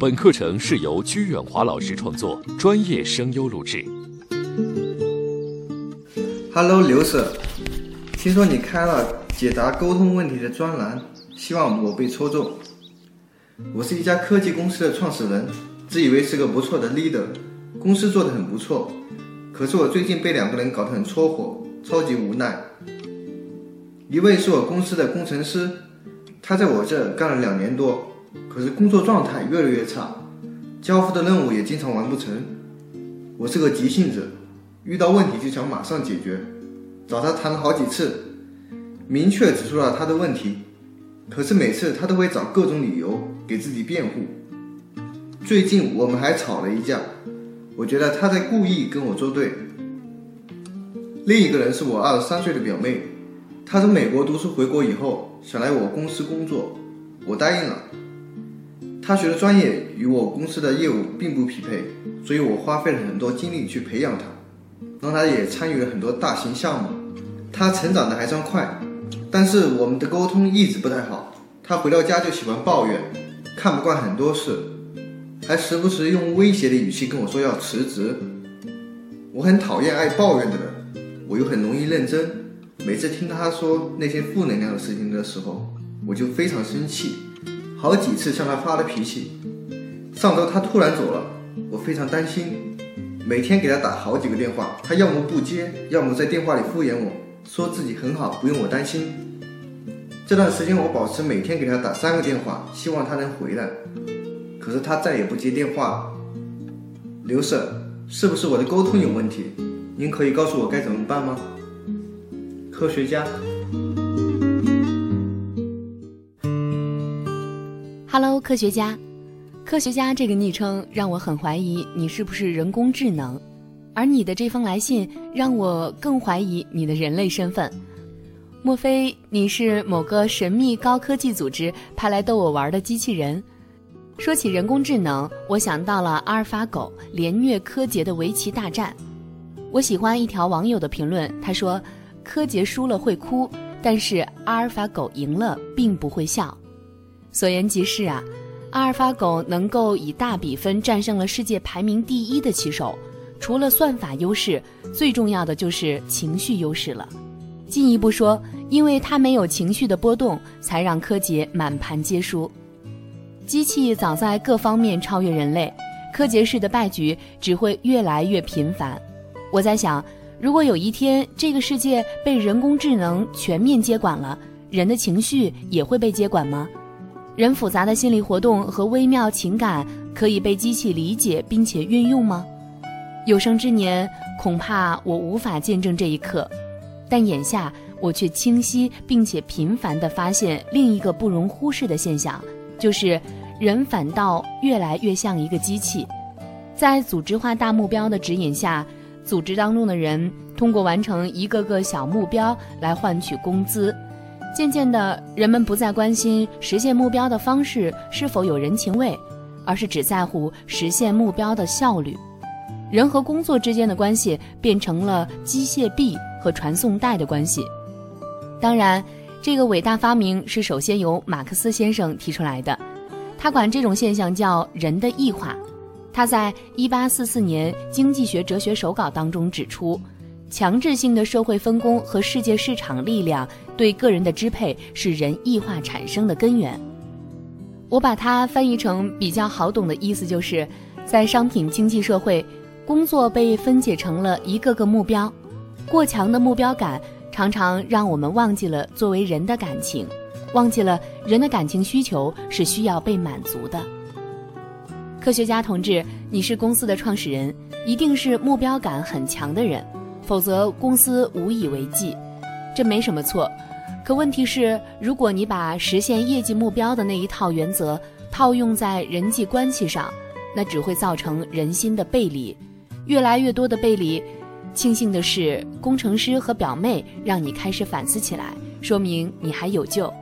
本课程是由鞠远华老师创作，专业声优录制。Hello，刘 Sir，听说你开了解答沟通问题的专栏，希望我被抽中。我是一家科技公司的创始人，自以为是个不错的 leader，公司做得很不错。可是我最近被两个人搞得很戳火，超级无奈。一位是我公司的工程师，他在我这干了两年多，可是工作状态越来越差，交付的任务也经常完不成。我是个急性子。遇到问题就想马上解决，找他谈了好几次，明确指出了他的问题，可是每次他都会找各种理由给自己辩护。最近我们还吵了一架，我觉得他在故意跟我作对。另一个人是我二十三岁的表妹，她从美国读书回国以后想来我公司工作，我答应了。他学的专业与我公司的业务并不匹配，所以我花费了很多精力去培养他。让他也参与了很多大型项目，他成长的还算快，但是我们的沟通一直不太好。他回到家就喜欢抱怨，看不惯很多事，还时不时用威胁的语气跟我说要辞职。我很讨厌爱抱怨的人，我又很容易认真。每次听他说那些负能量的事情的时候，我就非常生气，好几次向他发了脾气。上周他突然走了，我非常担心。每天给他打好几个电话，他要么不接，要么在电话里敷衍我，说自己很好，不用我担心。这段时间我保持每天给他打三个电话，希望他能回来，可是他再也不接电话了。刘婶是不是我的沟通有问题？您可以告诉我该怎么办吗？科学家，Hello，科学家。科学家这个昵称让我很怀疑你是不是人工智能，而你的这封来信让我更怀疑你的人类身份。莫非你是某个神秘高科技组织派来逗我玩的机器人？说起人工智能，我想到了阿尔法狗连虐柯洁的围棋大战。我喜欢一条网友的评论，他说：“柯洁输了会哭，但是阿尔法狗赢了并不会笑。”所言极是啊。阿尔法狗能够以大比分战胜了世界排名第一的棋手，除了算法优势，最重要的就是情绪优势了。进一步说，因为它没有情绪的波动，才让柯洁满盘皆输。机器早在各方面超越人类，柯洁式的败局只会越来越频繁。我在想，如果有一天这个世界被人工智能全面接管了，人的情绪也会被接管吗？人复杂的心理活动和微妙情感可以被机器理解并且运用吗？有生之年恐怕我无法见证这一刻，但眼下我却清晰并且频繁地发现另一个不容忽视的现象，就是人反倒越来越像一个机器。在组织化大目标的指引下，组织当中的人通过完成一个个小目标来换取工资。渐渐的，人们不再关心实现目标的方式是否有人情味，而是只在乎实现目标的效率。人和工作之间的关系变成了机械臂和传送带的关系。当然，这个伟大发明是首先由马克思先生提出来的，他管这种现象叫“人的异化”。他在1844年《经济学哲学手稿》当中指出。强制性的社会分工和世界市场力量对个人的支配是人异化产生的根源。我把它翻译成比较好懂的意思，就是在商品经济社会，工作被分解成了一个个目标，过强的目标感常常让我们忘记了作为人的感情，忘记了人的感情需求是需要被满足的。科学家同志，你是公司的创始人，一定是目标感很强的人。否则公司无以为继，这没什么错。可问题是，如果你把实现业绩目标的那一套原则套用在人际关系上，那只会造成人心的背离，越来越多的背离。庆幸的是，工程师和表妹让你开始反思起来，说明你还有救。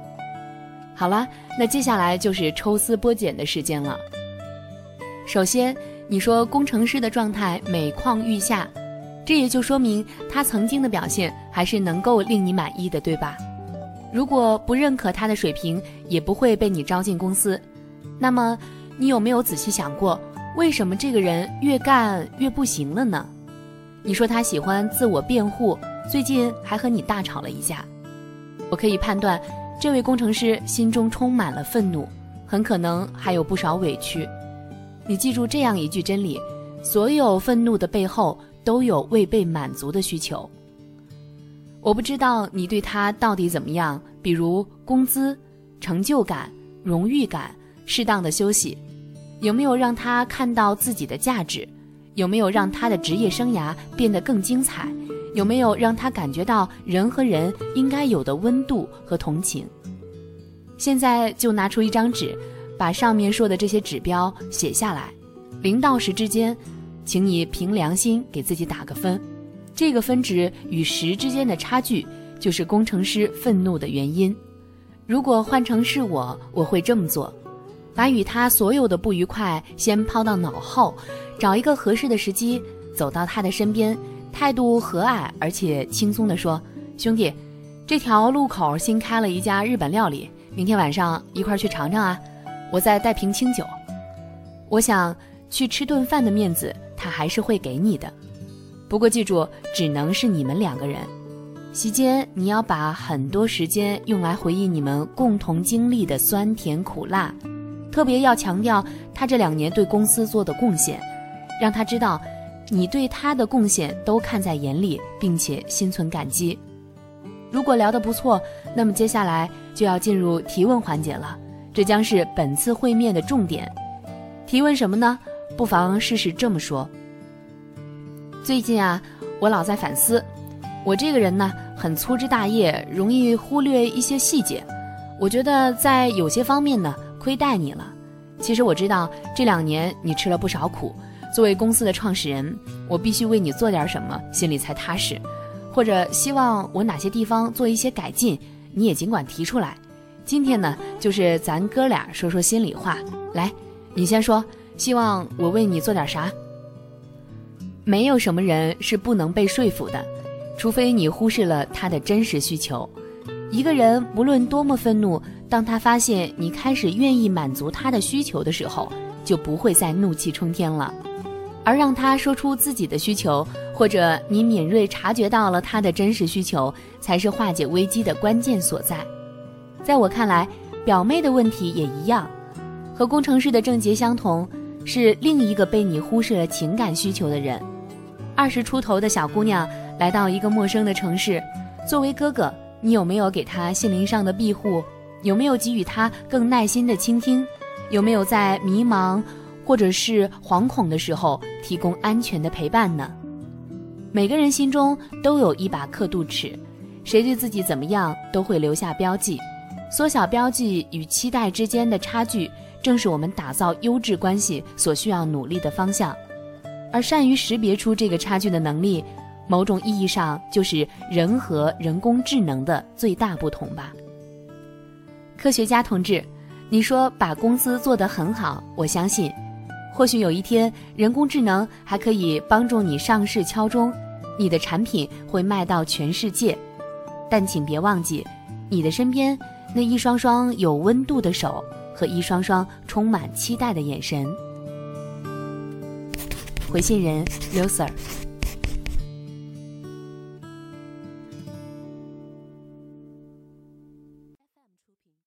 好了，那接下来就是抽丝剥茧的时间了。首先，你说工程师的状态每况愈下。这也就说明他曾经的表现还是能够令你满意的，对吧？如果不认可他的水平，也不会被你招进公司。那么，你有没有仔细想过，为什么这个人越干越不行了呢？你说他喜欢自我辩护，最近还和你大吵了一架。我可以判断，这位工程师心中充满了愤怒，很可能还有不少委屈。你记住这样一句真理：所有愤怒的背后都有未被满足的需求。我不知道你对他到底怎么样，比如工资、成就感、荣誉感、适当的休息，有没有让他看到自己的价值？有没有让他的职业生涯变得更精彩？有没有让他感觉到人和人应该有的温度和同情？现在就拿出一张纸，把上面说的这些指标写下来，零到十之间，请你凭良心给自己打个分。这个分值与十之间的差距，就是工程师愤怒的原因。如果换成是我，我会这么做：把与他所有的不愉快先抛到脑后，找一个合适的时机走到他的身边，态度和蔼而且轻松地说：“兄弟，这条路口新开了一家日本料理，明天晚上一块去尝尝啊！我再带瓶清酒。我想去吃顿饭的面子，他还是会给你的。”不过记住，只能是你们两个人。席间你要把很多时间用来回忆你们共同经历的酸甜苦辣，特别要强调他这两年对公司做的贡献，让他知道你对他的贡献都看在眼里，并且心存感激。如果聊得不错，那么接下来就要进入提问环节了，这将是本次会面的重点。提问什么呢？不妨试试这么说。最近啊，我老在反思，我这个人呢很粗枝大叶，容易忽略一些细节。我觉得在有些方面呢亏待你了。其实我知道这两年你吃了不少苦，作为公司的创始人，我必须为你做点什么，心里才踏实。或者希望我哪些地方做一些改进，你也尽管提出来。今天呢，就是咱哥俩说说心里话。来，你先说，希望我为你做点啥？没有什么人是不能被说服的，除非你忽视了他的真实需求。一个人无论多么愤怒，当他发现你开始愿意满足他的需求的时候，就不会再怒气冲天了。而让他说出自己的需求，或者你敏锐察觉到了他的真实需求，才是化解危机的关键所在。在我看来，表妹的问题也一样，和工程师的症结相同，是另一个被你忽视了情感需求的人。二十出头的小姑娘来到一个陌生的城市，作为哥哥，你有没有给她心灵上的庇护？有没有给予她更耐心的倾听？有没有在迷茫或者是惶恐的时候提供安全的陪伴呢？每个人心中都有一把刻度尺，谁对自己怎么样都会留下标记。缩小标记与期待之间的差距，正是我们打造优质关系所需要努力的方向。而善于识别出这个差距的能力，某种意义上就是人和人工智能的最大不同吧。科学家同志，你说把公司做得很好，我相信，或许有一天人工智能还可以帮助你上市敲钟，你的产品会卖到全世界。但请别忘记，你的身边那一双双有温度的手和一双双充满期待的眼神。回信人刘 sir。